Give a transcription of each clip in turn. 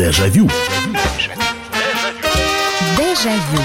Дежавю. Дежавю.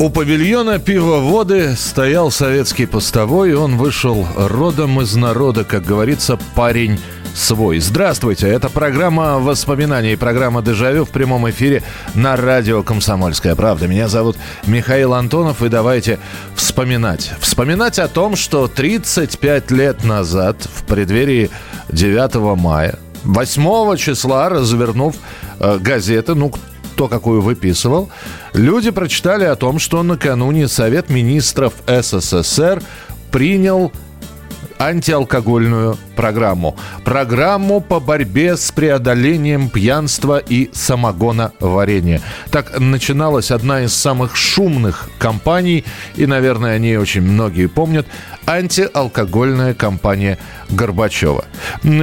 У павильона пивоводы стоял советский постовой, и он вышел родом из народа, как говорится, парень свой. Здравствуйте, это программа воспоминаний, программа «Дежавю» в прямом эфире на радио «Комсомольская правда». Меня зовут Михаил Антонов, и давайте вспоминать. Вспоминать о том, что 35 лет назад, в преддверии 9 мая, 8 числа, развернув э, газеты, ну, кто какую выписывал, люди прочитали о том, что накануне Совет министров СССР принял антиалкогольную программу. Программу по борьбе с преодолением пьянства и самогоноварения. Так начиналась одна из самых шумных кампаний, и, наверное, о ней очень многие помнят, антиалкогольная кампания Горбачева.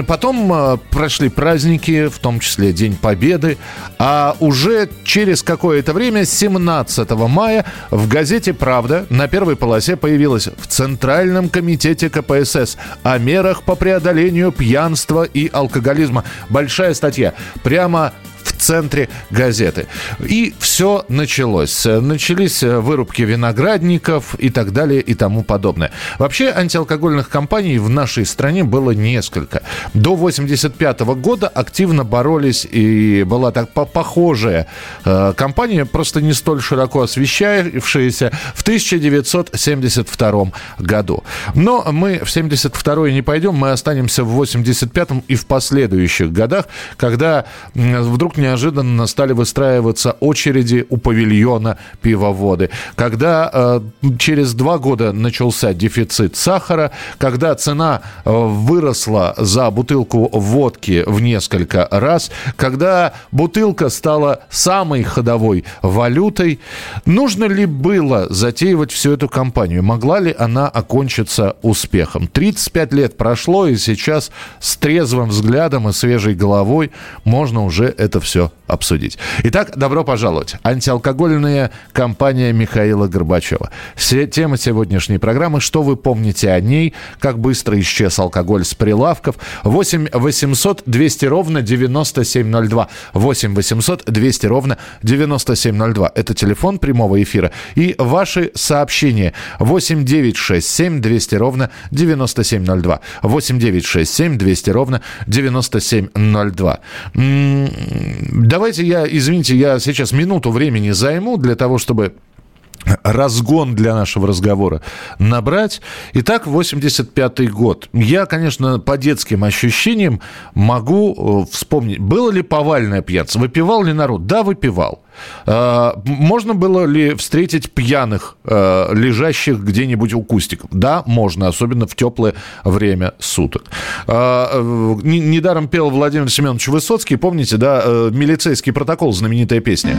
Потом э, прошли праздники, в том числе День Победы, а уже через какое-то время, 17 мая, в газете «Правда» на первой полосе появилась в Центральном комитете КПСС о мерах по преодолению пьянства и алкоголизма. Большая статья. Прямо центре газеты. И все началось. Начались вырубки виноградников и так далее и тому подобное. Вообще антиалкогольных компаний в нашей стране было несколько. До 85 года активно боролись и была так похожая э, компания, просто не столь широко освещавшаяся в 1972 году. Но мы в 72 не пойдем, мы останемся в 85 и в последующих годах, когда вдруг не неожиданно стали выстраиваться очереди у павильона пивоводы. Когда э, через два года начался дефицит сахара, когда цена э, выросла за бутылку водки в несколько раз, когда бутылка стала самой ходовой валютой, нужно ли было затеивать всю эту кампанию? Могла ли она окончиться успехом? 35 лет прошло, и сейчас с трезвым взглядом и свежей головой можно уже это все все обсудить. Итак, добро пожаловать. Антиалкогольная кампания Михаила Горбачева. Все темы сегодняшней программы. Что вы помните о ней? Как быстро исчез алкоголь с прилавков? 8 800 200 ровно 9702. 8 800 200 ровно 9702. Это телефон прямого эфира. И ваши сообщения. 8 9 6 7 200 ровно 9702. 8 9 6 7 200 ровно 9702. Давайте я, извините, я сейчас минуту времени займу для того, чтобы разгон для нашего разговора набрать. Итак, 85-й год. Я, конечно, по детским ощущениям могу э, вспомнить, было ли повальное пьянство, выпивал ли народ? Да, выпивал. А, можно было ли встретить пьяных, э, лежащих где-нибудь у кустиков? Да, можно, особенно в теплое время суток. Э, недаром пел Владимир Семенович Высоцкий, помните, да, э, милицейский протокол, знаменитая песня.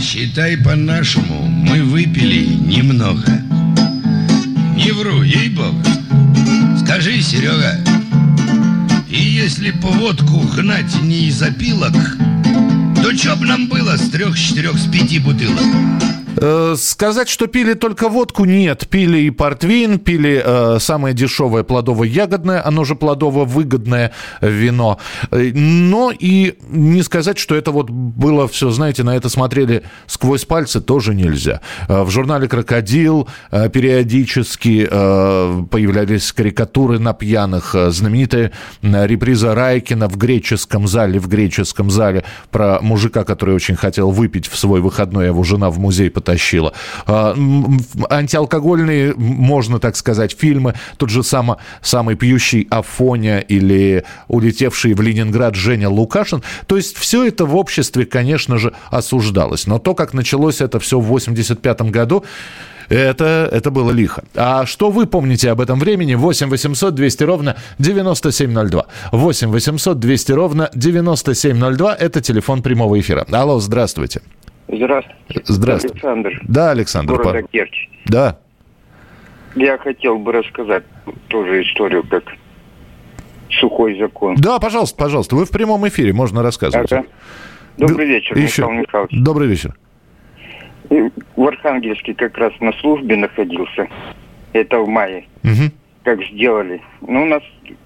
Считай по-нашему, мы выпили немного. Не вру, ей-богу. Скажи, Серега, и если по водку гнать не из опилок, то чё б нам было с трех-четырех, с пяти бутылок? Э, сказать, что пили только водку, нет. Пили и портвейн, пили э, самое дешевое плодово-ягодное, оно же плодово-выгодное вино. Э, но и не сказать, что это вот было все, знаете, на это смотрели сквозь пальцы, тоже нельзя. Э, в журнале «Крокодил» периодически э, появлялись карикатуры на пьяных. Знаменитая реприза Райкина в греческом зале, в греческом зале про мужика, который очень хотел выпить в свой выходной, его жена в музей потащила. А, антиалкогольные, можно так сказать, фильмы. Тот же самый, самый пьющий Афоня или улетевший в Ленинград Женя Лукашин. То есть все это в обществе, конечно же, осуждалось. Но то, как началось это все в 85 году, это, это было лихо. А что вы помните об этом времени? 8 800 200 ровно 9702. 8 800 200 ровно 9702. Это телефон прямого эфира. Алло, здравствуйте. Здравствуйте. Здравствуйте. Александр. Да, Александр. Города по... Керчь. Да. Я хотел бы рассказать тоже историю, как сухой закон. Да, пожалуйста, пожалуйста. Вы в прямом эфире, можно рассказывать. Ага. Добрый вечер, Еще... Михаил Михайлович. Добрый вечер. В Архангельске как раз на службе находился. Это в мае. Мгм. Как сделали. Ну, у нас,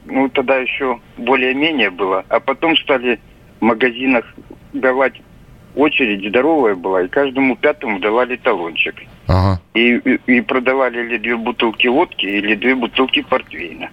ну, тогда еще более-менее было. А потом стали в магазинах давать очередь здоровая была, и каждому пятому давали талончик. Ага. И, и, и продавали или две бутылки водки, или две бутылки портвейна.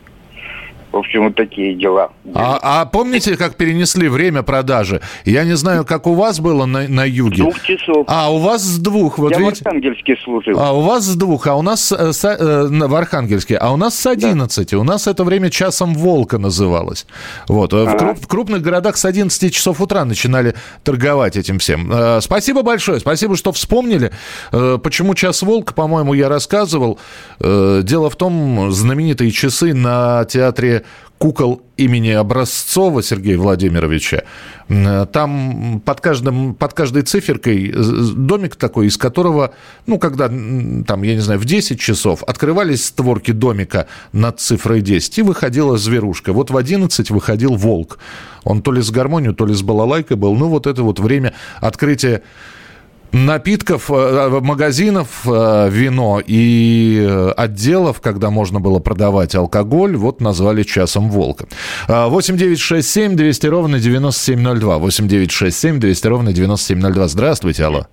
В общем, вот такие дела. А, а помните, как перенесли время продажи? Я не знаю, как у вас было на, на юге. Двух часов. А у вас с двух, вот Я видите? в Архангельске служил. А у вас с двух, а у нас э, с, э, на- в Архангельске, а у нас с 11. У нас это время часом волка называлось. Вот. э, В, круп- в крупных городах с 11 часов утра начинали торговать этим всем. Э, Спасибо большое, спасибо, что вспомнили. Э, Почему час волка, по-моему, я рассказывал. Э, Дело в том, знаменитые часы на театре кукол имени Образцова Сергея Владимировича. Там под, каждым, под каждой циферкой домик такой, из которого, ну, когда, там, я не знаю, в 10 часов открывались створки домика над цифрой 10, и выходила зверушка. Вот в 11 выходил волк. Он то ли с гармонию, то ли с балалайкой был. Ну, вот это вот время открытия напитков, э, магазинов, э, вино и э, отделов, когда можно было продавать алкоголь, вот назвали часом волка. А, 8 9 6 7 200 ровно 9702. 8 9 6 7 200 ровно 9702. Здравствуйте, алло.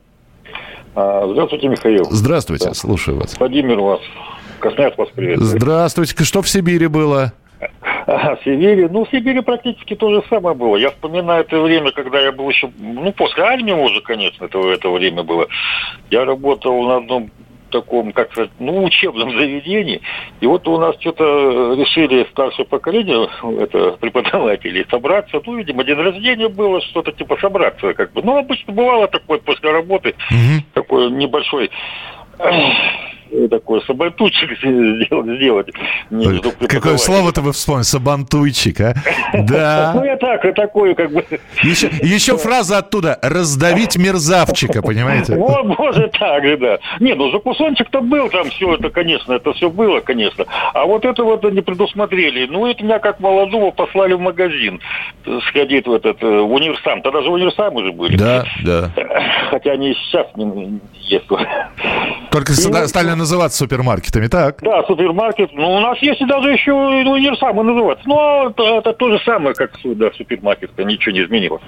А, Здравствуйте, Михаил. Здравствуйте, Да. слушаю вас. Владимир вас. Красноярск вас приветствует. Здравствуйте. Что в Сибири было? Ага, в Сибири. Ну, в Сибири практически то же самое было. Я вспоминаю это время, когда я был еще, ну, после армии уже, конечно, это, это время было. Я работал на одном таком, как сказать, ну, учебном заведении. И вот у нас что-то решили старшее поколение, это преподаватели, собраться. Ну, видимо, день рождения было, что-то типа собраться, как бы. Ну, обычно бывало такое после работы, Мгм. такой небольшой такой сабатучек сделать, Какое слово-то вы вспомнили? Сабантуйчик, а? Ну, Да. я так, я такой, как бы... Еще, еще фраза оттуда. Раздавить мерзавчика, понимаете? Вот, может, так да. Не, ну закусончик-то был там, все это, конечно, это все было, конечно. А вот это вот не предусмотрели. Ну, это меня как молодого послали в магазин э, сходить в этот э, в универсам. Тогда же универсамы уже были. Да, да. Хотя они и сейчас не есть. Только ста- стали называться супермаркетами, так? Да, супермаркет. Ну, у нас есть и даже еще универсамы называться. Ну, это, это то же самое, как да, супермаркет. Ничего не изменилось.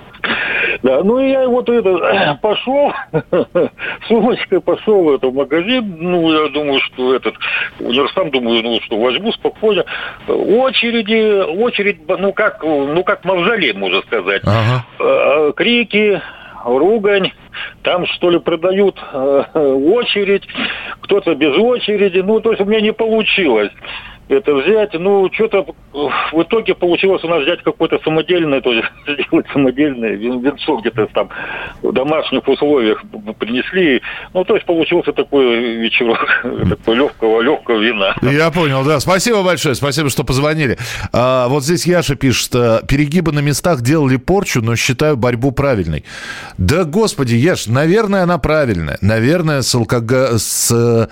Да, ну и я вот это пошел, сумочкой пошел в этот магазин. Ну, я думаю, что этот универсам, думаю, ну, что возьму спокойно. Очереди, очередь, ну, как, ну, как мавзолей, можно сказать. Ага. Э, крики, ругань, там что ли продают э, очередь, кто-то без очереди, ну то есть у меня не получилось это взять, ну что-то в итоге получилось у нас взять какое-то самодельное, то есть сделать самодельное винцо где-то там в домашних условиях принесли, ну то есть получился такой вечерок такой легкого легкого вина. Я понял, да. Спасибо большое, спасибо, что позвонили. А, вот здесь Яша пишет, а, перегибы на местах делали порчу, но считаю борьбу правильной. Да, господи, Яш, наверное, она правильная. Наверное, с, алкого- с э,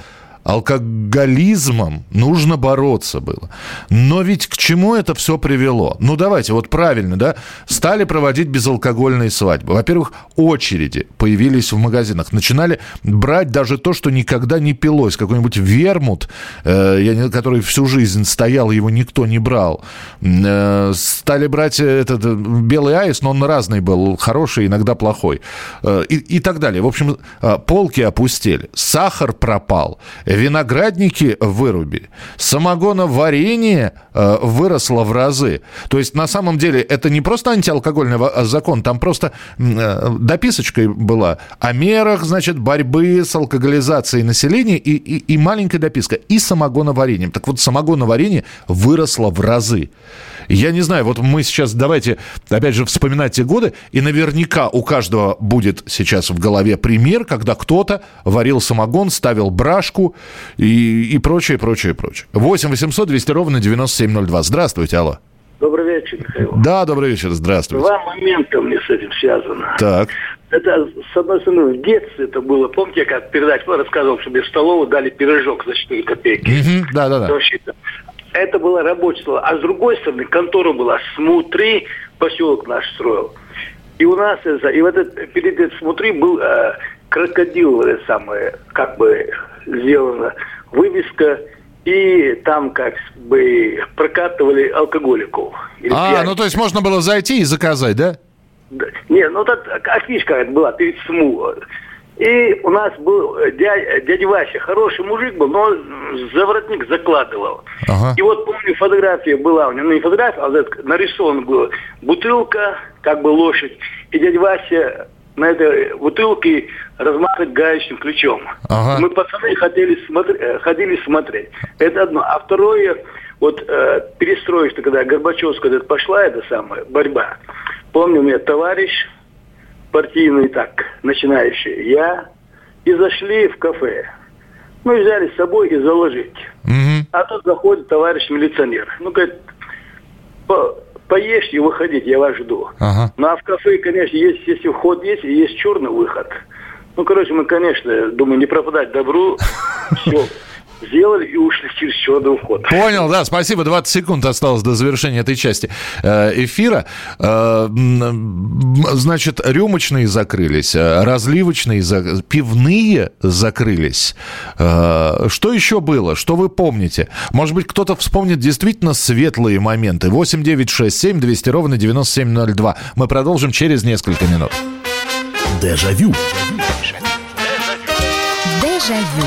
алкоголизмом нужно бороться было. Но ведь к чему это все привело? Ну, давайте, вот правильно, да? Стали проводить безалкогольные свадьбы. Во-первых, очереди появились в магазинах. Начинали брать даже то, что никогда не пилось. Какой-нибудь вермут, э, который всю жизнь стоял, его никто не брал. Э, стали брать этот э, белый аист, но он разный был. Хороший, иногда плохой. Э, и, и так далее. В общем, э, полки опустели. Сахар пропал. Виноградники вырубили. Самогоноварение э, выросло в разы. То есть, на самом деле, это не просто антиалкогольный закон, там просто э, дописочкой была о мерах, значит, борьбы с алкоголизацией населения и, и, и маленькая дописка. И самогоноварением. Так вот, самогоноварение выросло в разы. Я не знаю, вот мы сейчас давайте, опять же, вспоминать те годы, и наверняка у каждого будет сейчас в голове пример, когда кто-то варил самогон, ставил брашку и, и прочее, прочее, прочее. 8 800 200 ровно 9702. Здравствуйте, алло. Добрый вечер, Михаил. Да, добрый вечер, здравствуйте. Два момента мне с этим связано. Так, Это, с одной стороны, в детстве это было. Помните, я как передачу рассказывал, что мне в столовую дали пирожок за 4 копейки? Мгм, да-да-да. Вообще-то. Это было рабочее слово. А с другой стороны, контора была «Смотри», поселок наш строил. И у нас, это- и в этот, перед этим «Смотри» был э, крокодил, это самое, как бы сделана вывеска, и там как бы прокатывали алкоголиков. А, пьяниц. ну то есть можно было зайти и заказать, да? Не, ну так афишка это была перед СМУ. И у нас был дядя, дядя Вася, хороший мужик был, но заворотник закладывал. Ага. И вот помню, фотография была у него, ну не фотография, а нарисован был бутылка, как бы лошадь, и дядя Вася на этой бутылке размахивать гаечным ключом. Ага. Мы пацаны хотели смотреть, э, ходили смотреть. Это одно. А второе, вот э, перестроишься, когда Горбачевская когда пошла эта самая борьба. Помню, у меня товарищ партийный так, начинающий, я, и зашли в кафе. Мы взяли с собой и заложить. Угу. А тут заходит товарищ милиционер. Ну, говорит, по, поешьте и выходите, я вас жду. Ага. Ну, а в кафе, конечно, есть, если вход есть, и есть черный выход. Ну, короче, мы, конечно, думаю, не пропадать добру. Все сделали и ушли через черный вход. Понял, да, спасибо. 20 секунд осталось до завершения этой части э, эфира. Э, значит, рюмочные закрылись, э, разливочные, пивные закрылись. Что еще было? Что вы помните? Может быть, кто-то вспомнит действительно светлые моменты. 8 9 6 7 200 ровно 9702. Мы продолжим через несколько минут. Дежавю. Дежавю.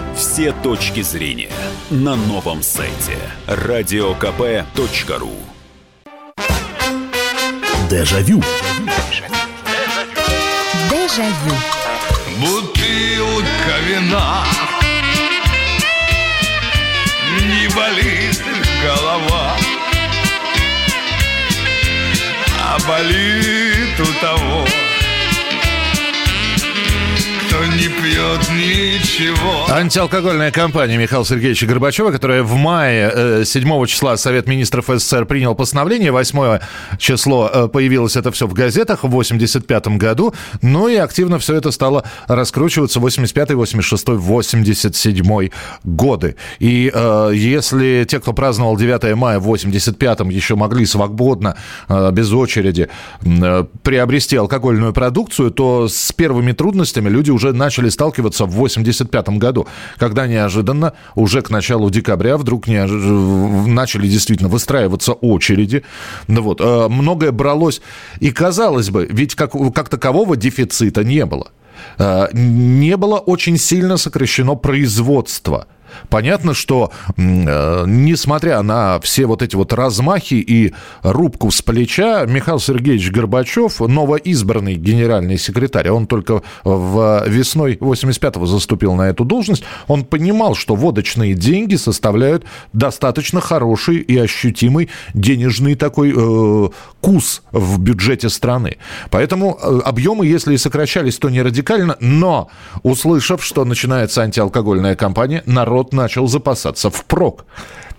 все точки зрения на новом сайте радиокп.ру. Дежавю. Дежавю. Бутылка вина. Не болит голова. А болит у того, не пьет ничего. Антиалкогольная компания Михаила Сергеевича Горбачева, которая в мае 7 э, числа Совет министров СССР принял постановление, 8 число э, появилось это все в газетах в 85 году, ну и активно все это стало раскручиваться 85 86 87 годы. И э, если те, кто праздновал 9 мая в 85-м, еще могли свободно, без очереди приобрести алкогольную продукцию, то с первыми трудностями люди уже начали сталкиваться в 85 году, когда неожиданно уже к началу декабря вдруг неож... начали действительно выстраиваться очереди. Ну вот, э, многое бралось. И казалось бы, ведь как, как такового дефицита не было. Э, не было очень сильно сокращено производство – Понятно, что э, несмотря на все вот эти вот размахи и рубку с плеча, Михаил Сергеевич Горбачев, новоизбранный генеральный секретарь, он только в весной 85-го заступил на эту должность, он понимал, что водочные деньги составляют достаточно хороший и ощутимый денежный такой э, кус в бюджете страны. Поэтому э, объемы, если и сокращались, то не радикально, но услышав, что начинается антиалкогольная кампания, народ народ начал запасаться впрок.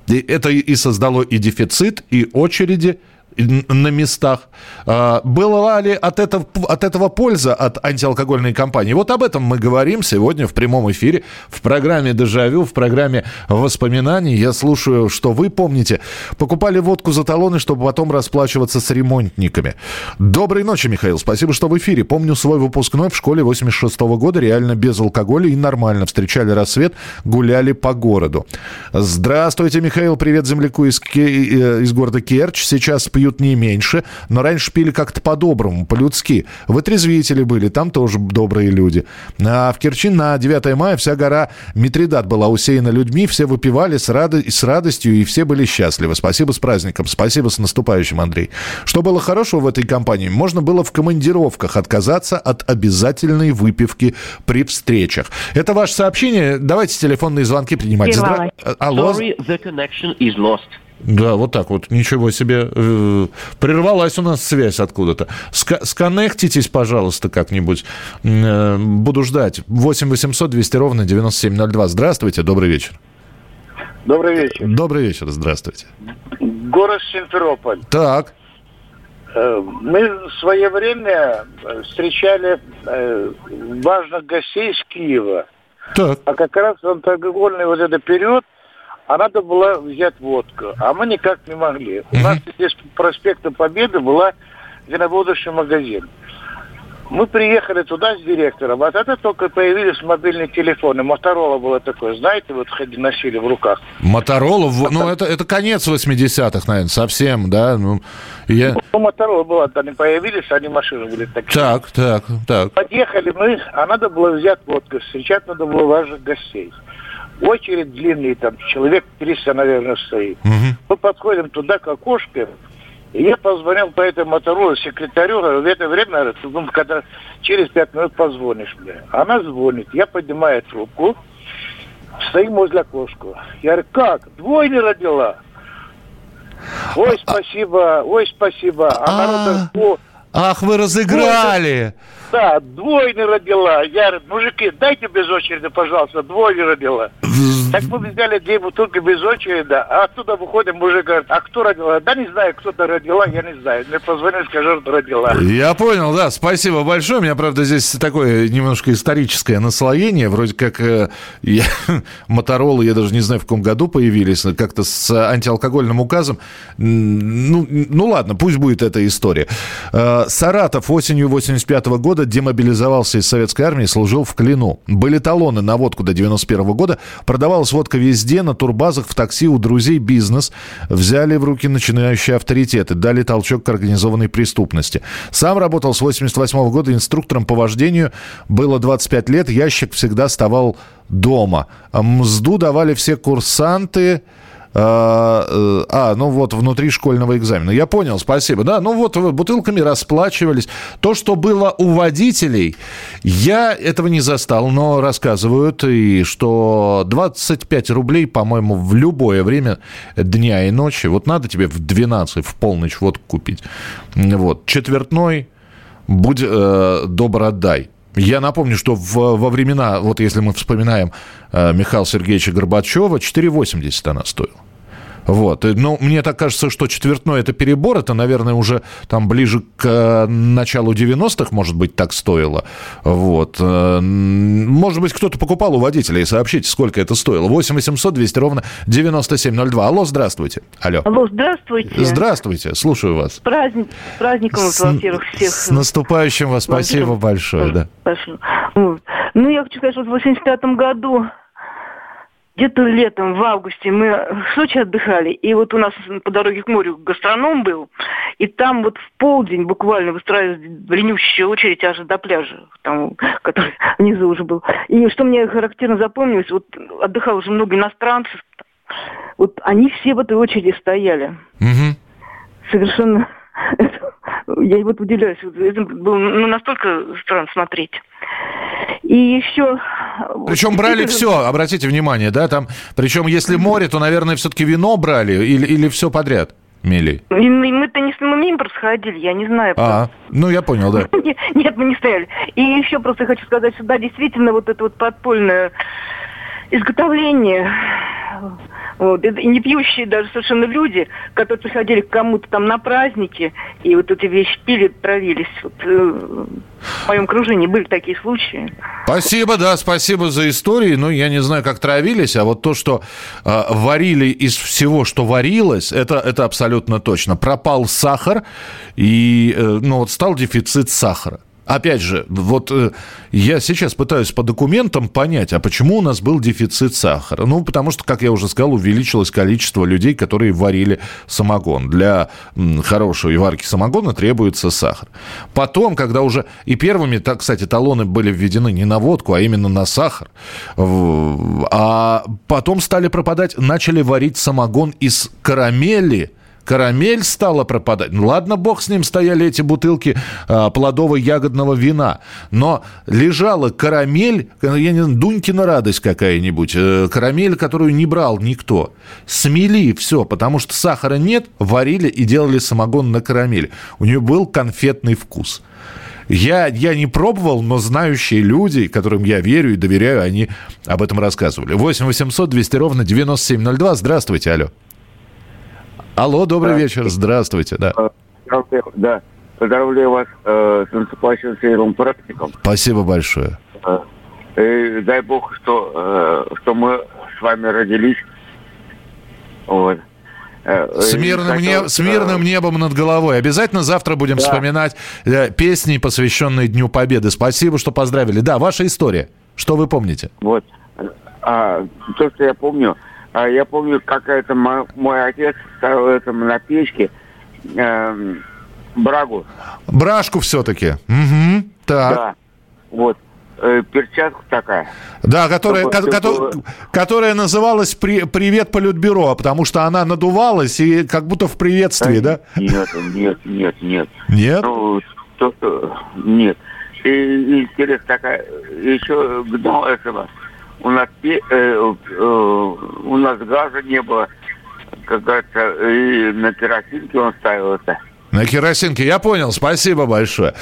И это и создало и дефицит, и очереди, на местах. А, была ли от этого, от этого польза от антиалкогольной кампании? Вот об этом мы говорим сегодня в прямом эфире, в программе «Дежавю», в программе «Воспоминаний». Я слушаю, что вы помните. Покупали водку за талоны, чтобы потом расплачиваться с ремонтниками. Доброй ночи, Михаил. Спасибо, что в эфире. Помню свой выпускной в школе 86 -го года. Реально без алкоголя и нормально. Встречали рассвет, гуляли по городу. Здравствуйте, Михаил. Привет земляку из, Ке... Э, из города Керчь. Сейчас пью пьют не меньше, но раньше пили как-то по-доброму, по-людски. Вытрезвители были, там тоже добрые люди. А в Керчи на 9 мая вся гора Митридат была усеяна людьми, все выпивали с, рад... с радостью, и все были счастливы. Спасибо с праздником, спасибо с наступающим, Андрей. Что было хорошего в этой компании? Можно было в командировках отказаться от обязательной выпивки при встречах. Это ваше сообщение. Давайте телефонные звонки принимать. Здра... Алло. Sorry, the connection is lost. Да, вот так вот. Ничего себе. Э, прервалась у нас связь откуда-то. Сконнектитесь, пожалуйста, как-нибудь. Э, буду ждать. 8 800 200 ровно 9702. Здравствуйте, добрый вечер. Добрый вечер. Добрый вечер, здравствуйте. Город Симферополь. Так. Э, мы в свое время встречали важных гостей из Киева. Так. А как раз в алкогольный вот этот период, а надо было взять водку. А мы никак не могли. У нас здесь проспекта Победы была виноводочный магазин. Мы приехали туда с директором, а тогда только появились мобильные телефоны. Моторола было такое, знаете, вот носили в руках. Моторола, ну это, это конец 80-х, наверное, совсем, да? Ну, я... ну Моторола была, они появились, они машины были такие. Так, так, так. Подъехали мы, а надо было взять водку, встречать надо было важных гостей. Очередь длинный, там человек 300, наверное, стоит. Угу. Мы подходим туда к окошку, и я позвонил по этому мотору секретарю, в это время, ну, когда через пять минут позвонишь мне. Она звонит, я поднимаю трубку, стоим возле окошка. Я говорю, как? Двойня родила? Ой, спасибо, ой, спасибо. А народ, Ах, вы разыграли! Да, двойня родила. Я говорю, мужики, дайте без очереди, пожалуйста, двойня родила. Так мы взяли две бутылки без очереди, а оттуда выходим, мужик говорит, а кто родила? Да не знаю, кто-то родила, я не знаю. Мне позвонили, скажи, что родила. Я понял, да, спасибо большое. У меня, правда, здесь такое немножко историческое наслоение. Вроде как э, я, Моторолы, я даже не знаю, в каком году появились, как-то с антиалкогольным указом. Ну, ну ладно, пусть будет эта история. Э, Саратов осенью 85 -го года демобилизовался из советской армии, служил в Клину. Были талоны на водку до 91 -го года. Продавалась водка везде, на турбазах, в такси, у друзей бизнес. Взяли в руки начинающие авторитеты, дали толчок к организованной преступности. Сам работал с 88 -го года инструктором по вождению. Было 25 лет, ящик всегда вставал дома. Мзду давали все курсанты. А, э, а, ну вот, внутри школьного экзамена. Я понял, спасибо. Да, ну вот бутылками расплачивались. То, что было у водителей, я этого не застал, но рассказывают, и что 25 рублей, по-моему, в любое время дня и ночи. Вот надо тебе в 12, в полночь вот купить. Вот. Четвертной, будь э, добр. Я напомню, что в, во времена, вот если мы вспоминаем э, Михаила Сергеевича Горбачева, 4,80 она стоила. Вот. Ну, мне так кажется, что четвертной это перебор. Это, наверное, уже там ближе к э, началу 90-х, может быть, так стоило. Вот. Э, может быть, кто-то покупал у водителей. Сообщите, сколько это стоило. 8 800 200 ровно 9702. Алло, здравствуйте. Алло. Алло, здравствуйте. Здравствуйте, слушаю вас. Праздник, с праздником, с, во-первых, всех. С наступающим вас, спасибо большое. Да. Спасибо. Вот. Ну, я хочу сказать, что в 85 году где-то летом, в августе, мы в Сочи отдыхали, и вот у нас по дороге к морю гастроном был, и там вот в полдень буквально выстраивалась длиннющая очередь аж до пляжа, там, который внизу уже был. И что мне характерно запомнилось, вот отдыхало уже много иностранцев, вот они все в этой очереди стояли. Угу. Совершенно я вот удивляюсь, это было ну, настолько странно смотреть. И еще... Причем брали все, обратите внимание, да, там, причем если море, то, наверное, все-таки вино брали или, или все подряд? Мили. Мы-то не мы импорт сходили, я не знаю. А, ну я понял, да. Нет, мы не стояли. И еще просто хочу сказать, что да, действительно, вот это вот подпольное изготовление вот. И не пьющие даже совершенно люди, которые приходили к кому-то там на праздники, и вот эти вещи пили, травились. Вот, э, в моем окружении были такие случаи. Спасибо, да, спасибо за истории. Ну, я не знаю, как травились, а вот то, что э, варили из всего, что варилось, это, это абсолютно точно. Пропал сахар, и э, ну, вот стал дефицит сахара. Опять же, вот э, я сейчас пытаюсь по документам понять, а почему у нас был дефицит сахара? Ну, потому что, как я уже сказал, увеличилось количество людей, которые варили самогон. Для хорошей варки самогона требуется сахар. Потом, когда уже и первыми, так, кстати, талоны были введены не на водку, а именно на сахар. А потом стали пропадать, начали варить самогон из карамели – Карамель стала пропадать. Ну, ладно, бог с ним, стояли эти бутылки а, плодово-ягодного вина. Но лежала карамель, я не знаю, Дунькина радость какая-нибудь, э, карамель, которую не брал никто. Смели все, потому что сахара нет, варили и делали самогон на карамель. У нее был конфетный вкус. Я, я не пробовал, но знающие люди, которым я верю и доверяю, они об этом рассказывали. 8 800 200 ровно 9702. Здравствуйте, алло. Алло, добрый вечер. Здравствуйте, да. Да. Поздравляю вас э, с наступающим первым практиком. Спасибо большое. Э, и дай бог, что, э, что мы с вами родились. Вот. Э, с мирным, хотел, не, с мирным небом над головой. Обязательно завтра будем да. вспоминать э, песни, посвященные Дню Победы. Спасибо, что поздравили. Да, ваша история. Что вы помните? Вот. А, то, что я помню, а, я помню, как это мой отец ставил это на печке. Э, брагу. Брашку все-таки. Угу. Так. Да. Вот. Э, перчатка такая. Да, которая, ко- ко- которая называлась при, «Привет, Политбюро», потому что она надувалась и как будто в приветствии, да? Нет, нет, нет, нет. Нет? Ну, то, что, нет. И, и интересно такая, еще до этого у нас, э, э, у нас газа не было, как говорится, и на керосинке он ставил это. На керосинке, я понял, спасибо большое.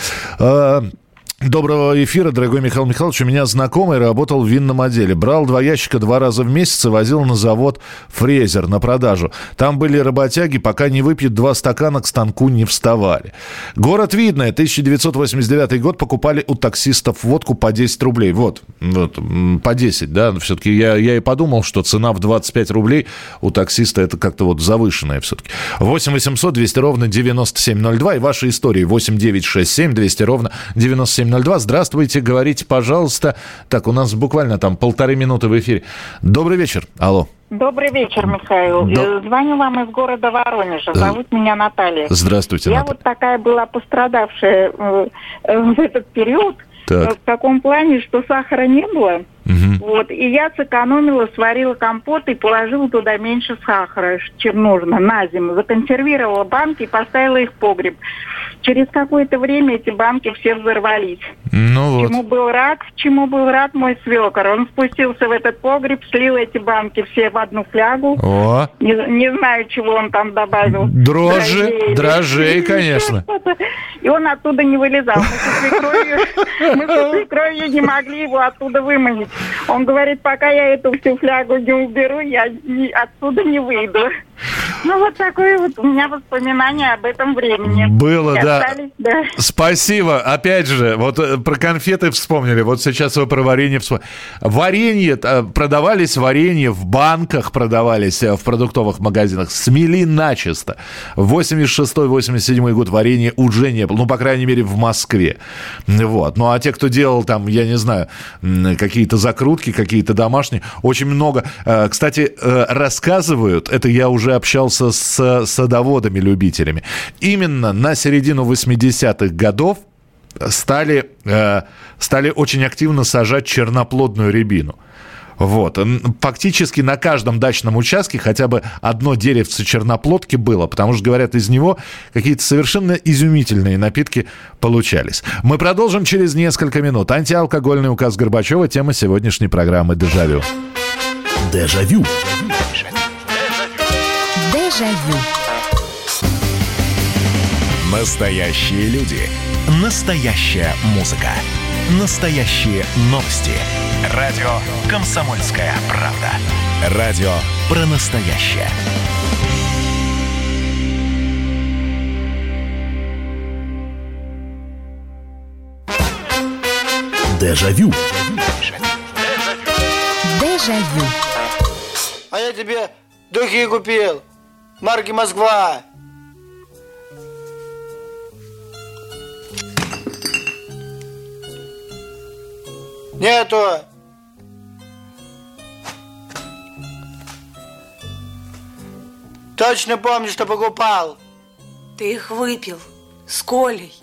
Доброго эфира, дорогой Михаил Михайлович. У меня знакомый работал в винном отделе. Брал два ящика два раза в месяц и возил на завод фрезер на продажу. Там были работяги, пока не выпьют два стакана, к станку не вставали. Город Видное, 1989 год, покупали у таксистов водку по 10 рублей. Вот, вот по 10, да. Все-таки я, я и подумал, что цена в 25 рублей у таксиста это как-то вот завышенная все-таки. 8 800 200 ровно 9702 и ваши истории 8 9 6 7 200 ровно 97 9702. Здравствуйте, говорите, пожалуйста. Так, у нас буквально там полторы минуты в эфире. Добрый вечер. Алло. Добрый вечер, Михаил. До... Э, звоню вам из города Воронежа. Зовут э... меня Наталья. Здравствуйте, Я Наталья. вот такая была пострадавшая э, в этот период. Так. В таком плане, что сахара не было. Угу. Вот, и я сэкономила, сварила компот и положила туда меньше сахара, чем нужно, на зиму. Законсервировала банки и поставила их в погреб. Через какое-то время эти банки все взорвались. Ну вот. Чему был рад, чему был рад мой свекор. Он спустился в этот погреб, слил эти банки все в одну флягу. О. Не, не знаю, чего он там добавил. Дрожжи, дрожжей, конечно. И он оттуда не вылезал. Мы со свекровью не могли его оттуда выманить. Он говорит, пока я эту всю флягу не уберу, я отсюда не выйду. Ну, вот такое вот у меня воспоминание об этом времени. Было, да. Остались, да. Спасибо. Опять же, вот э, про конфеты вспомнили. Вот сейчас вы про варенье вспомнили. Варенье, э, продавались варенье в банках, продавались э, в продуктовых магазинах. Смели начисто. 86-87 год варенье уже не было. Ну, по крайней мере, в Москве. Вот. Ну, а те, кто делал там, я не знаю, какие-то закрутки, какие-то домашние, очень много. Кстати, рассказывают, это я уже общался общался с садоводами-любителями. Именно на середину 80-х годов стали, э, стали очень активно сажать черноплодную рябину. Вот. Фактически на каждом дачном участке хотя бы одно деревце черноплодки было, потому что, говорят, из него какие-то совершенно изумительные напитки получались. Мы продолжим через несколько минут. Антиалкогольный указ Горбачева – тема сегодняшней программы. Дежавю. Дежавю. Настоящие люди. Настоящая музыка. Настоящие новости. Радио «Комсомольская правда». Радио про настоящее. Дежавю. Дежавю. А я тебе духи купил марки Москва. Нету. Точно помню, что покупал. Ты их выпил с Колей.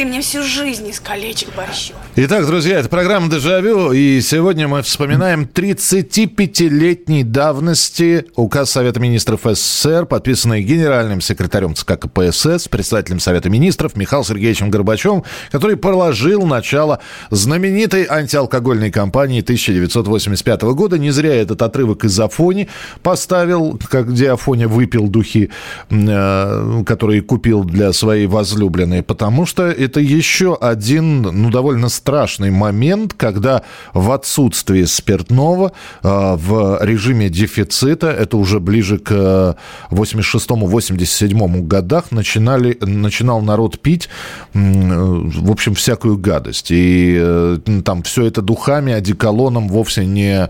Ты мне всю жизнь искалечил борщу. Итак, друзья, это программа «Дежавю», и сегодня мы вспоминаем 35-летней давности указ Совета министров СССР, подписанный генеральным секретарем ЦК КПСС, председателем Совета министров Михаилом Сергеевичем Горбачевым, который положил начало знаменитой антиалкогольной кампании 1985 года. Не зря этот отрывок из Афони поставил, как где Афоня выпил духи, э, которые купил для своей возлюбленной, потому что это еще один, ну, довольно страшный момент, когда в отсутствии спиртного э, в режиме дефицита, это уже ближе к 86-87 годах, начинали, начинал народ пить, в общем, всякую гадость. И э, там все это духами, одеколоном вовсе не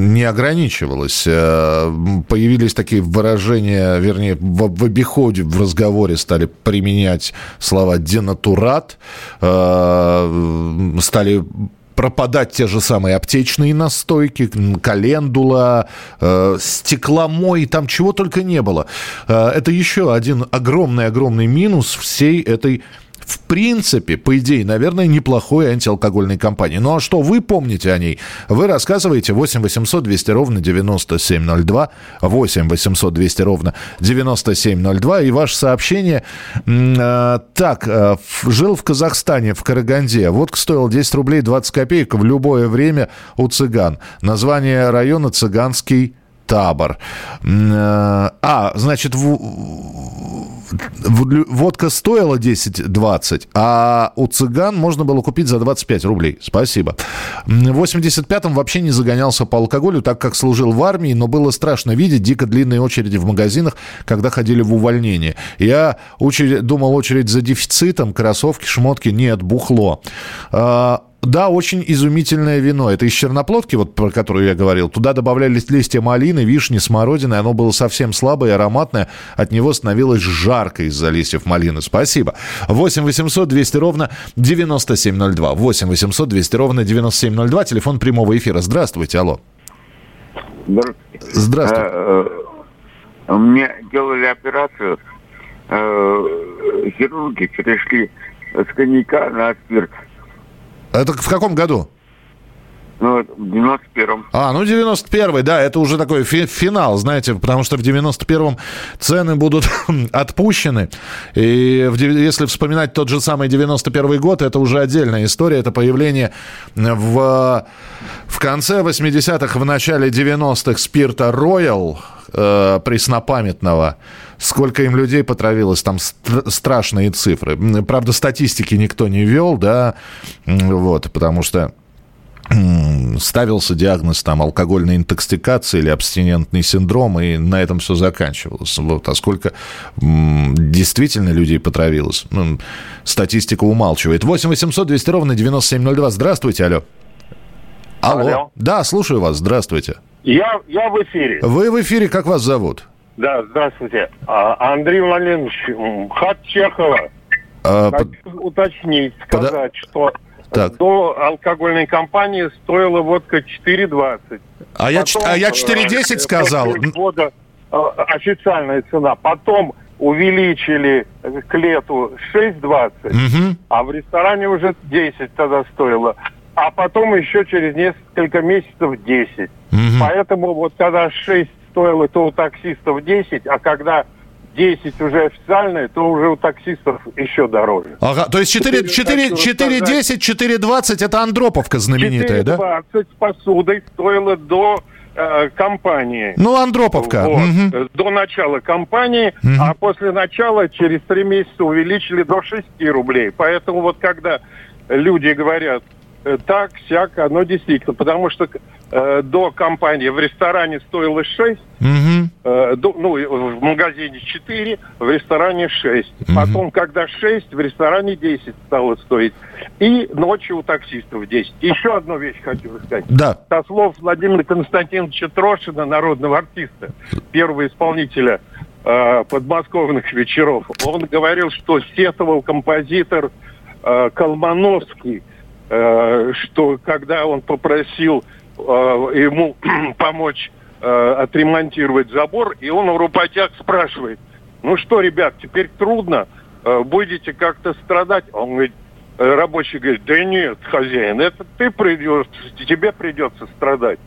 не ограничивалось. Э, появились такие выражения, вернее, в, в обиходе, в разговоре стали применять слова «денатурат», э, стали пропадать те же самые аптечные настойки, календула, э, стекломой, там чего только не было. Э, это еще один огромный-огромный минус всей этой в принципе, по идее, наверное, неплохой антиалкогольной кампании. Ну а что вы помните о ней? Вы рассказываете 8 800 200 ровно 9702, 8 800 200 ровно 9702, и ваше сообщение. Э, так, э, жил в Казахстане, в Караганде. Водка стоила 10 рублей 20 копеек в любое время у цыган. Название района Цыганский табор. Э, а, значит, водка стоила 10-20, а у цыган можно было купить за 25 рублей. Спасибо. В 85-м вообще не загонялся по алкоголю, так как служил в армии, но было страшно видеть дико длинные очереди в магазинах, когда ходили в увольнение. Я очередь, думал, очередь за дефицитом, кроссовки, шмотки, нет, бухло. А, да, очень изумительное вино. Это из черноплодки, вот про которую я говорил. Туда добавлялись листья малины, вишни, смородины. Оно было совсем слабое, ароматное. От него становилось жарко из-за листьев малины. Спасибо. 8 800 200 ровно 9702. 8 800 200 ровно 9702. Телефон прямого эфира. Здравствуйте, алло. Здравствуйте. Здравствуйте. Э, э, мне делали операцию. Э, хирурги перешли с коньяка на спирт. Это в каком году? Ну, в 91-м. А, ну 91-й, да, это уже такой фи- финал, знаете, потому что в 91-м цены будут отпущены. И в, если вспоминать тот же самый 91-й год, это уже отдельная история. Это появление в, в конце 80-х, в начале 90-х спирта Royal, э, преснопамятного. Сколько им людей потравилось, там стр- страшные цифры. Правда, статистики никто не вел, да, вот, потому что ставился диагноз там алкогольной интоксикации или абстинентный синдром, и на этом все заканчивалось. Вот. А сколько действительно людей потравилось? Ну, статистика умалчивает. 8 800 200 ровно 9702. Здравствуйте, алло. Алло. алло. Да, слушаю вас. Здравствуйте. Я, я в эфире. Вы в эфире. Как вас зовут? Да, здравствуйте. А, Андрей Владимирович, хат Чехова. А, Хочу под... уточнить, сказать, Под... что так. До алкогольной компании стоила водка 4,20. А, я, а я 4,10 сказал. Года э, официальная цена. Потом увеличили к лету 6,20, угу. а в ресторане уже 10 тогда стоило. А потом еще через несколько месяцев 10. Угу. Поэтому вот когда 6 стоило, то у таксистов 10, а когда 10 уже официальные, то уже у таксистов еще дороже. Ага, то есть 4, 4, 4, 10, 4, 20 это Андроповка знаменитая, 4, да? 20 с посудой стоило до э, компании. Ну, Андроповка. Вот, угу. До начала компании, угу. а после начала через 3 месяца увеличили до 6 рублей. Поэтому вот когда люди говорят, так, сяк, оно действительно. Потому что э, до компании в ресторане стоило 6, угу. э, до, ну, в магазине 4, в ресторане 6. Угу. Потом, когда 6, в ресторане 10 стало стоить. И ночью у таксистов 10. Еще одну вещь хочу сказать. Да. Со слов Владимира Константиновича Трошина, народного артиста, первого исполнителя э, подмосковных вечеров, он говорил, что сетовал композитор э, Колмановский, Э, что когда он попросил э, ему помочь э, отремонтировать забор, и он у работяг спрашивает, ну что, ребят, теперь трудно, будете как-то страдать? Он говорит, рабочий говорит, да нет, хозяин, это ты придешь, тебе придется страдать,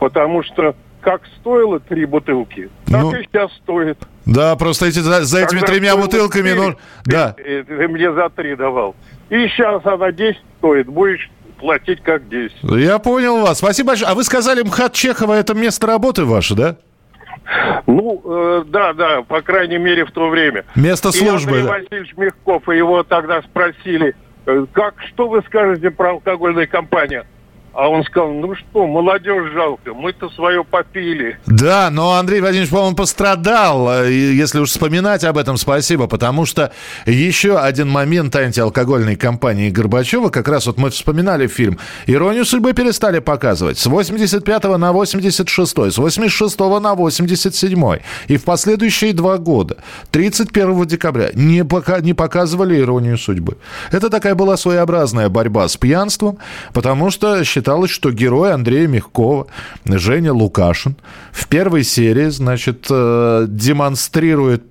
потому что как стоило три бутылки, так ну, и сейчас стоит. Да, просто эти, за, за этими тремя бутылками, 4, ну, да. Ты, ты, ты мне за три давал. И сейчас она 10 стоит, будешь платить как 10. Я понял вас. Спасибо большое. А вы сказали, МХАТ Чехова это место работы ваше, да? Ну, э, да, да, по крайней мере в то время. Место службы. И Андрей Васильевич Мягков, и его тогда спросили, э, как, что вы скажете про алкогольную компанию? А он сказал, ну что, молодежь жалко, мы-то свое попили. Да, но Андрей Владимирович, по-моему, пострадал. Если уж вспоминать об этом, спасибо. Потому что еще один момент антиалкогольной кампании Горбачева, как раз вот мы вспоминали фильм «Иронию судьбы» перестали показывать. С 85 на 86 с 86 на 87 И в последующие два года, 31 декабря, не, пока, не показывали «Иронию судьбы». Это такая была своеобразная борьба с пьянством, потому что считалось, что герой Андрея Мягкова, Женя Лукашин, в первой серии, значит, э, демонстрирует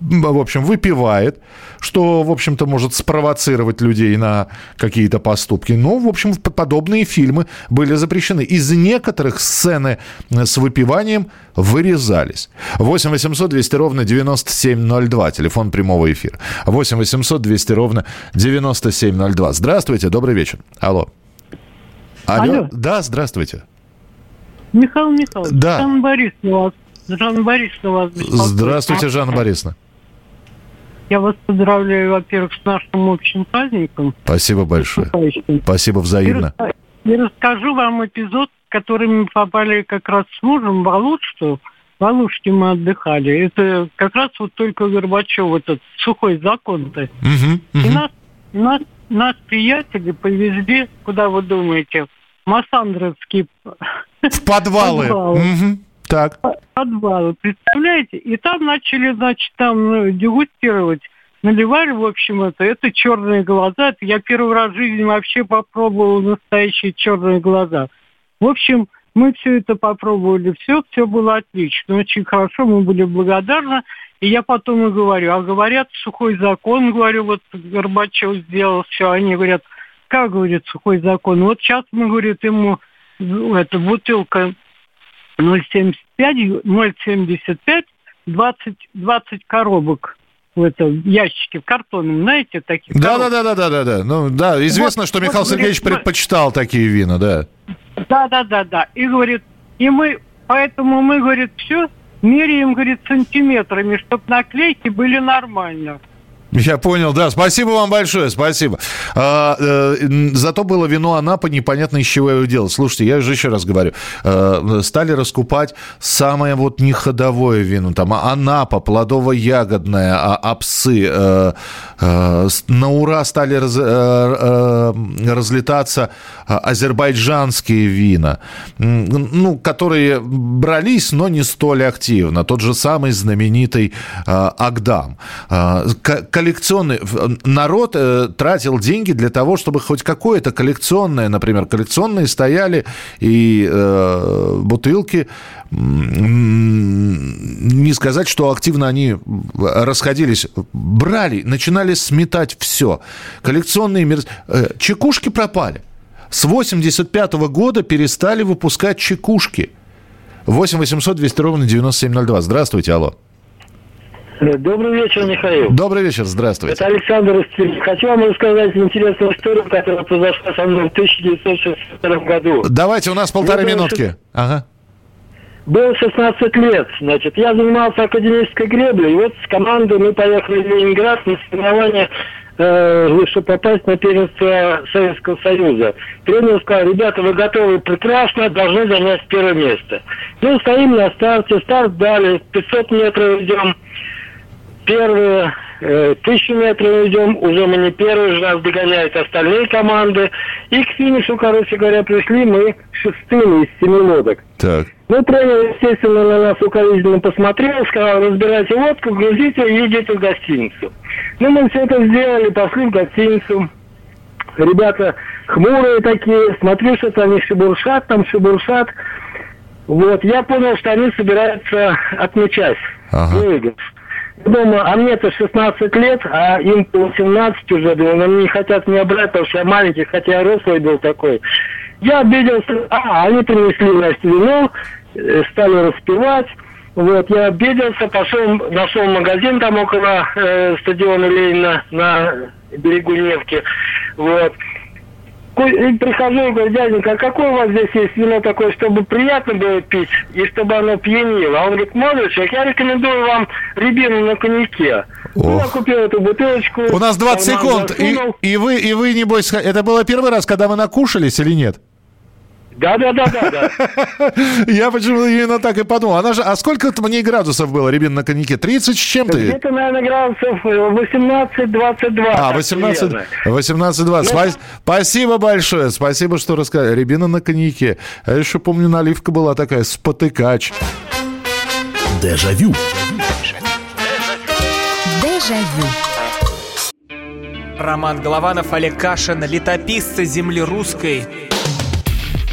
в общем, выпивает, что, в общем-то, может спровоцировать людей на какие-то поступки. Но, в общем, подобные фильмы были запрещены. Из некоторых сцены с выпиванием вырезались. 8 800 200 ровно 9702, телефон прямого эфира. 8 800 200 ровно 9702. Здравствуйте, добрый вечер. Алло. Алло. Алло. Да, здравствуйте. Михаил Михайлович, да. Жанна Борисовна вас. Жанна Борисовна вас беспокоит. Здравствуйте, Жанна Борисовна. Я вас поздравляю, во-первых, с нашим общим праздником. Спасибо большое. Спасибо взаимно. И, расскажу вам эпизод, в который мы попали как раз с мужем в Алушту. В Алуште мы отдыхали. Это как раз вот только Горбачев, этот сухой закон-то. Угу, угу. И нас, нас нас приятели повезли, куда вы думаете, Массандровский... В подвалы. подвалы. Угу. Так. Подвалы, представляете? И там начали, значит, там ну, дегустировать. Наливали, в общем, это, это черные глаза. Это я первый раз в жизни вообще попробовал настоящие черные глаза. В общем, мы все это попробовали, все, все было отлично, очень хорошо, мы были благодарны. И я потом и говорю, а говорят, сухой закон, говорю, вот Горбачев сделал все. Они говорят, как, говорит, сухой закон? Вот сейчас мы, говорит, ему эта бутылка 0,75, 0,75, 20, 20 коробок в этом ящике, в картонном, знаете, таких. Да, да, да, да, да, да, да. Ну, да, известно, вот, что Михаил вот, Сергеевич говорит, предпочитал такие вина, да. Да, да, да, да. И говорит, и мы, поэтому мы, говорит, все, меряем, говорит, сантиметрами, чтобы наклейки были нормально. Я понял, да. Спасибо вам большое, спасибо. А, э, зато было вино Анапа, непонятно из чего его делать. Слушайте, я же еще раз говорю, э, стали раскупать самое вот неходовое вино. Там Анапа, плодово-ягодное, а, апсы. Э, э, на ура стали раз, э, э, разлетаться азербайджанские вина, ну, которые брались, но не столь активно. Тот же самый знаменитый э, Агдам. Э, коллекционный... Народ э, тратил деньги для того, чтобы хоть какое-то коллекционное, например, коллекционные стояли и э, бутылки не сказать, что активно они расходились, брали, начинали сметать все. Коллекционные мерз... Э, чекушки пропали. С 85 -го года перестали выпускать чекушки. 8 800 200 ровно 9702. Здравствуйте, алло. Добрый вечер, Михаил. Добрый вечер, здравствуйте. Это Александр Хочу вам рассказать интересную историю, которая произошла со мной в 1962 году. Давайте, у нас полторы Мне минутки. Ага. Было 16 лет, значит, я занимался академической греблей, и вот с командой мы поехали в Ленинград на соревнования э, чтобы попасть на первенство Советского Союза. Тренер сказал, ребята, вы готовы прекрасно, должны занять первое место. Ну, стоим на старте, старт дали, 500 метров идем, первые э, тысячу метров идем, уже мы не первый раз догоняют остальные команды. И к финишу, короче говоря, пришли мы шестыми из семи лодок. Так. Ну, тренер, естественно, на нас укоризненно посмотрел, сказал, разбирайте водку, грузите и идите в гостиницу. Ну, мы все это сделали, пошли в гостиницу. Ребята хмурые такие, смотрю, что они шебуршат, там шебуршат. Вот, я понял, что они собираются отмечать ага. выигрыш. Дома, а мне-то 16 лет, а им по 18 уже, думаю, они не хотят меня брать, потому что я маленький, хотя я рослый был такой. Я обиделся, а, они принесли, значит, вино, э, стали распевать. Вот, я обиделся, пошел, нашел магазин там около э, стадиона Ленина на берегу Невки. Вот. И прихожу и говорю, дяденька, а какое у вас здесь есть вино такое, чтобы приятно было пить и чтобы оно пьянило? А он говорит, молодчик, я рекомендую вам рябину на коньяке. Ну, я купил эту бутылочку. У нас 20 секунд, и, и, вы, и вы, небось, это было первый раз, когда вы накушались или нет? Да, да, да, да, да. Я почему именно так и подумал. Она же, а сколько там мне градусов было, рябин на коньяке? 30 с чем-то? Где-то, наверное, градусов 18-22. А, 18, 18-20. Спасибо большое. Спасибо, что рассказали. Рябина на коньяке. Я еще помню, наливка была такая, спотыкач. Дежавю. Дежавю. Роман Голованов, Олег Кашин, летописцы земли русской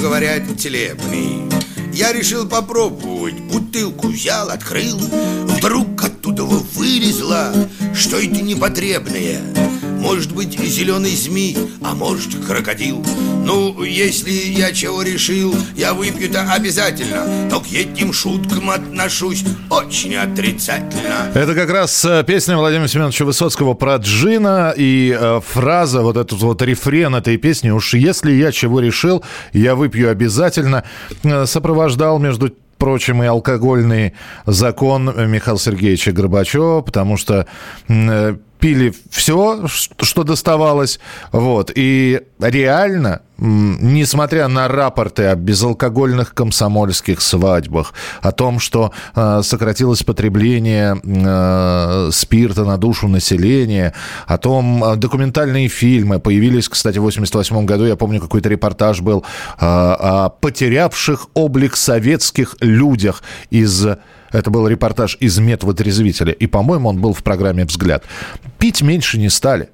говорят целебный. Я решил попробовать, бутылку взял, открыл, вдруг оттуда вылезла что-то непотребное. Может быть, зеленый змей, а может, крокодил. Ну, если я чего решил, я выпью-то обязательно. Но к этим шуткам отношусь очень отрицательно. Это как раз э, песня Владимира Семеновича Высоцкого про Джина И э, фраза, вот этот вот рефрен этой песни. Уж если я чего решил, я выпью обязательно э, Сопровождал между прочим, и алкогольный закон Михаила Сергеевича Горбачева, потому что э, пили все, что доставалось. Вот. И реально, несмотря на рапорты о безалкогольных комсомольских свадьбах, о том, что э, сократилось потребление э, спирта на душу населения, о том, э, документальные фильмы появились, кстати, в 88 году, я помню, какой-то репортаж был э, о потерявших облик советских людях из это был репортаж из медвотрезвителя. И, по-моему, он был в программе «Взгляд». Пить меньше не стали.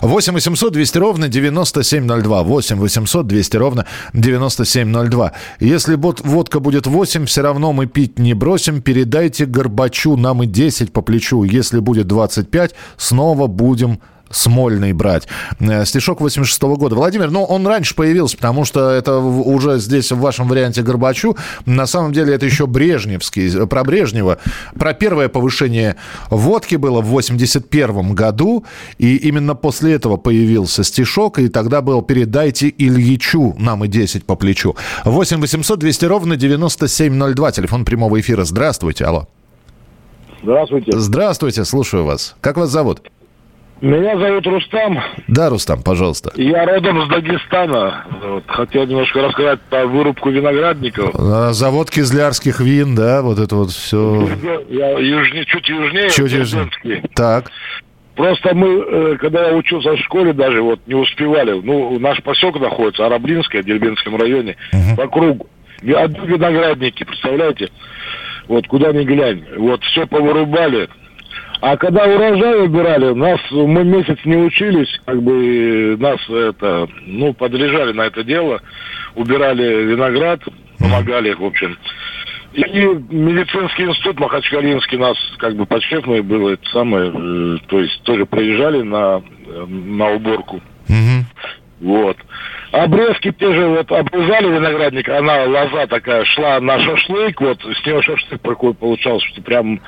8 800 200 ровно 9702. 8 800 200 ровно 9702. Если водка будет 8, все равно мы пить не бросим. Передайте Горбачу, нам и 10 по плечу. Если будет 25, снова будем Смольный брать. Э, стишок 86 -го года. Владимир, ну, он раньше появился, потому что это уже здесь в вашем варианте Горбачу. На самом деле это еще Брежневский, про Брежнева. Про первое повышение водки было в 81 году, и именно после этого появился стишок, и тогда был «Передайте Ильичу, нам и 10 по плечу». 8 800 200 ровно 9702, телефон прямого эфира. Здравствуйте, алло. Здравствуйте. Здравствуйте, слушаю вас. Как вас зовут? Меня зовут Рустам. Да, Рустам, пожалуйста. Я родом с Дагестана. Вот, хотел немножко рассказать про вырубку виноградников. А, завод кизлярских вин, да, вот это вот все. Я южнее, чуть южнее. Чуть южнее. Так. Просто мы, э, когда я учился в школе, даже вот не успевали. Ну, наш поселок находится, Араблинское, в Дербенском районе, uh по кругу. Одни виноградники, представляете? Вот куда ни глянь. Вот все повырубали. А когда урожай убирали, нас мы месяц не учились, как бы нас это, ну, подряжали на это дело, убирали виноград, помогали, в общем. И медицинский институт Махачкалинский нас как бы подшефный был, это самое, э, то есть тоже приезжали на, на уборку. Угу. Вот. Обрезки те же вот обрезали виноградник, она лоза такая шла на шашлык, вот с нее шашлык такой получался, что прям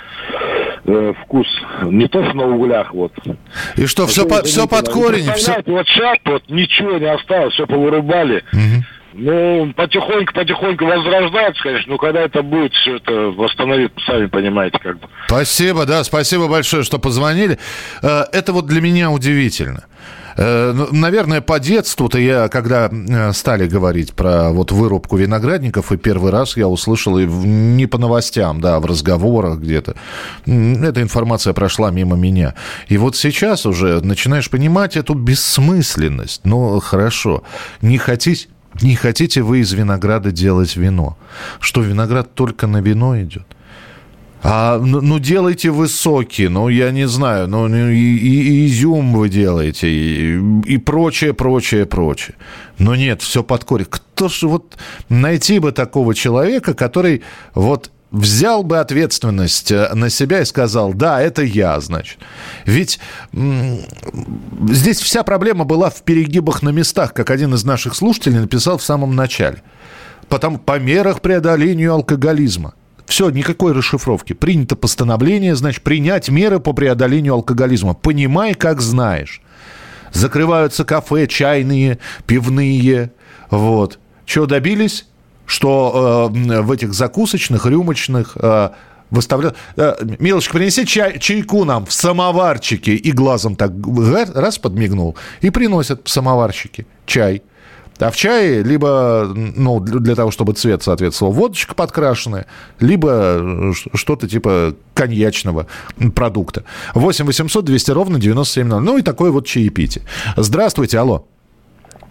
э, вкус не то что на углях, вот. И что, все, по, все под корень? Все... Вот сейчас вот ничего не осталось, все повырубали. Угу. Ну, потихоньку, потихоньку возрождается, конечно, но когда это будет, все это восстановить, сами понимаете, как бы. Спасибо, да, спасибо большое, что позвонили. Э, это вот для меня удивительно. Э, ну, наверное, по детству-то я, когда э, стали говорить про вот вырубку виноградников, и первый раз я услышал, и не по новостям, да, в разговорах где-то, эта информация прошла мимо меня. И вот сейчас уже начинаешь понимать эту бессмысленность. Ну, хорошо, не хотите, не хотите вы из винограда делать вино? Что виноград только на вино идет? А, ну, ну, делайте высокие, ну, я не знаю, ну, и, и, и изюм вы делаете, и, и прочее, прочее, прочее. Но нет, все под корень. Кто же вот найти бы такого человека, который вот взял бы ответственность э, на себя и сказал, да, это я, значит. Ведь здесь вся проблема была в перегибах на местах, как один из наших слушателей написал в самом начале. Потом по мерах преодоления алкоголизма – все, никакой расшифровки. Принято постановление, значит, принять меры по преодолению алкоголизма. Понимай, как знаешь. Закрываются кафе, чайные, пивные. Вот. Чего добились? Что э, в этих закусочных, рюмочных э, выставляют... Э, Милочка, принеси чай, чайку нам в самоварчике. И глазом так раз подмигнул. И приносят в самоварчике чай. А в чае либо, ну, для того, чтобы цвет соответствовал, водочка подкрашенная, либо что-то типа коньячного продукта. 8 800 200 ровно 9700. Ну и такое вот чаепитие. Здравствуйте, алло.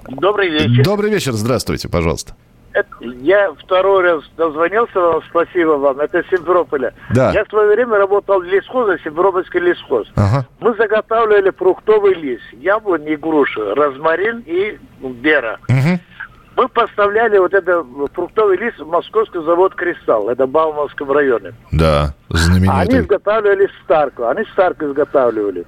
Добрый вечер. Добрый вечер, здравствуйте, пожалуйста. Это, я второй раз дозвонился вам, спасибо вам, это из Симферополя. Да. Я в свое время работал в лесхозе, Симферопольский лесхоз. Ага. Мы заготавливали фруктовый лес, яблони и груши, розмарин и бера. Угу. Мы поставляли вот это фруктовый лист в московский завод «Кристалл». Это в Бауманском районе. Да, знаменитый. Они изготавливали Старку. Они Старку изготавливали.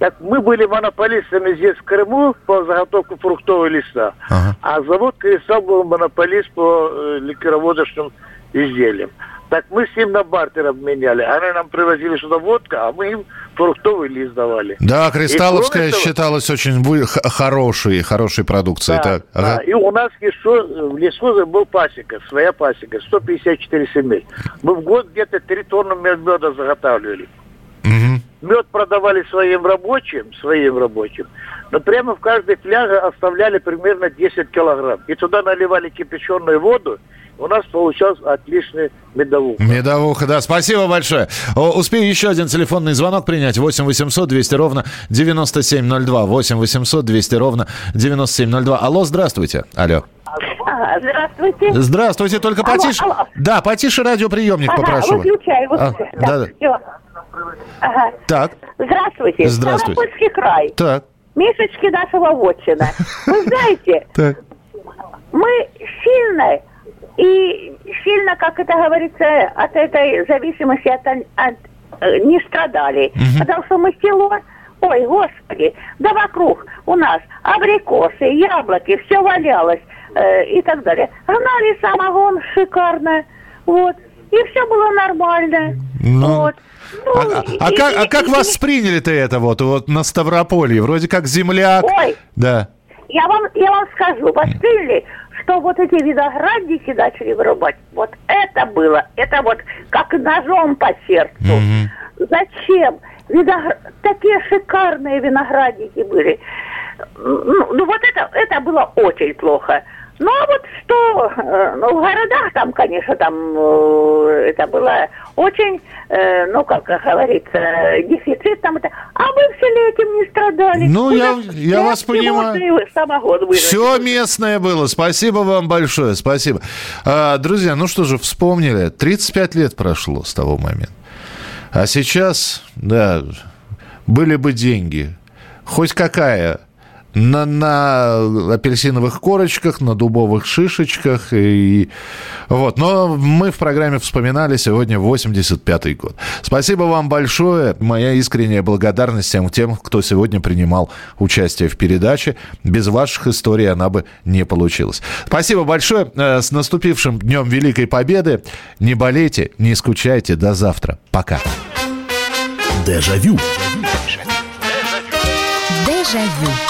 Так мы были монополистами здесь, в Крыму, по заготовке фруктового листа. Ага. А завод «Кристалл» был монополист по э, ликероводочным изделиям. Так мы с ним на бартер обменяли. Они нам привозили сюда водка, а мы им фруктовый лист давали. Да, Кристалловская и, считалась очень хорошей, хорошей продукцией. Да, так. Ага. да. И у нас еще в лесхозе был пасека, своя пасека, 154 семей. Мы в год где-то 3 тонны меда заготавливали. Мед продавали своим рабочим, своим рабочим, но прямо в каждой фляге оставляли примерно 10 килограмм. И туда наливали кипяченую воду, у нас получался отличный медовуха. Медовуха, да. Спасибо большое. Успею еще один телефонный звонок принять. 8 800 200 ровно 9702. 8 800 200 ровно 9702. Алло, здравствуйте. Алло. Здравствуйте. Здравствуйте, только алло, потише. Алло. Да, потише радиоприемник ага, попрошу. Выключай, выключай. А, да, да. Все. Ага. Так. Здравствуйте. Здравствуйте. Ставропольский край. Так. Мишечки нашего вотчина. Вы знаете, так. мы сильно и сильно, как это говорится, от этой зависимости от, от, э, не страдали. Угу. Потому что мы село, ой, господи, да вокруг у нас абрикосы, яблоки, все валялось э, и так далее. Гнали самогон шикарно, вот, и все было нормально. Ну... Вот. Ну, а, а, и, как, а как и, вас приняли-то это вот, вот на Ставрополье? Вроде как земляк. Ой, да. Я вам, я вам скажу, восприняли, что вот эти виноградники начали вырубать. Вот это было, это вот как ножом по сердцу. Угу. Зачем? Виногр... Такие шикарные виноградники были. Ну, ну вот это, это было очень плохо. Ну, а вот что, э, ну, в городах там, конечно, там э, это было очень, э, ну, как говорится, дефицит там это. А мы в селе этим не страдали. Ну, я, я вас понимаю. Все местное было. Спасибо вам большое, спасибо. А, друзья, ну что же, вспомнили, 35 лет прошло с того момента. А сейчас, да, были бы деньги, хоть какая на, на апельсиновых корочках, на дубовых шишечках. И, вот. Но мы в программе вспоминали сегодня 85-й год. Спасибо вам большое. Моя искренняя благодарность всем тем, кто сегодня принимал участие в передаче. Без ваших историй она бы не получилась. Спасибо большое. Э, с наступившим Днем Великой Победы. Не болейте, не скучайте. До завтра. Пока. Дежавю. Дежавю.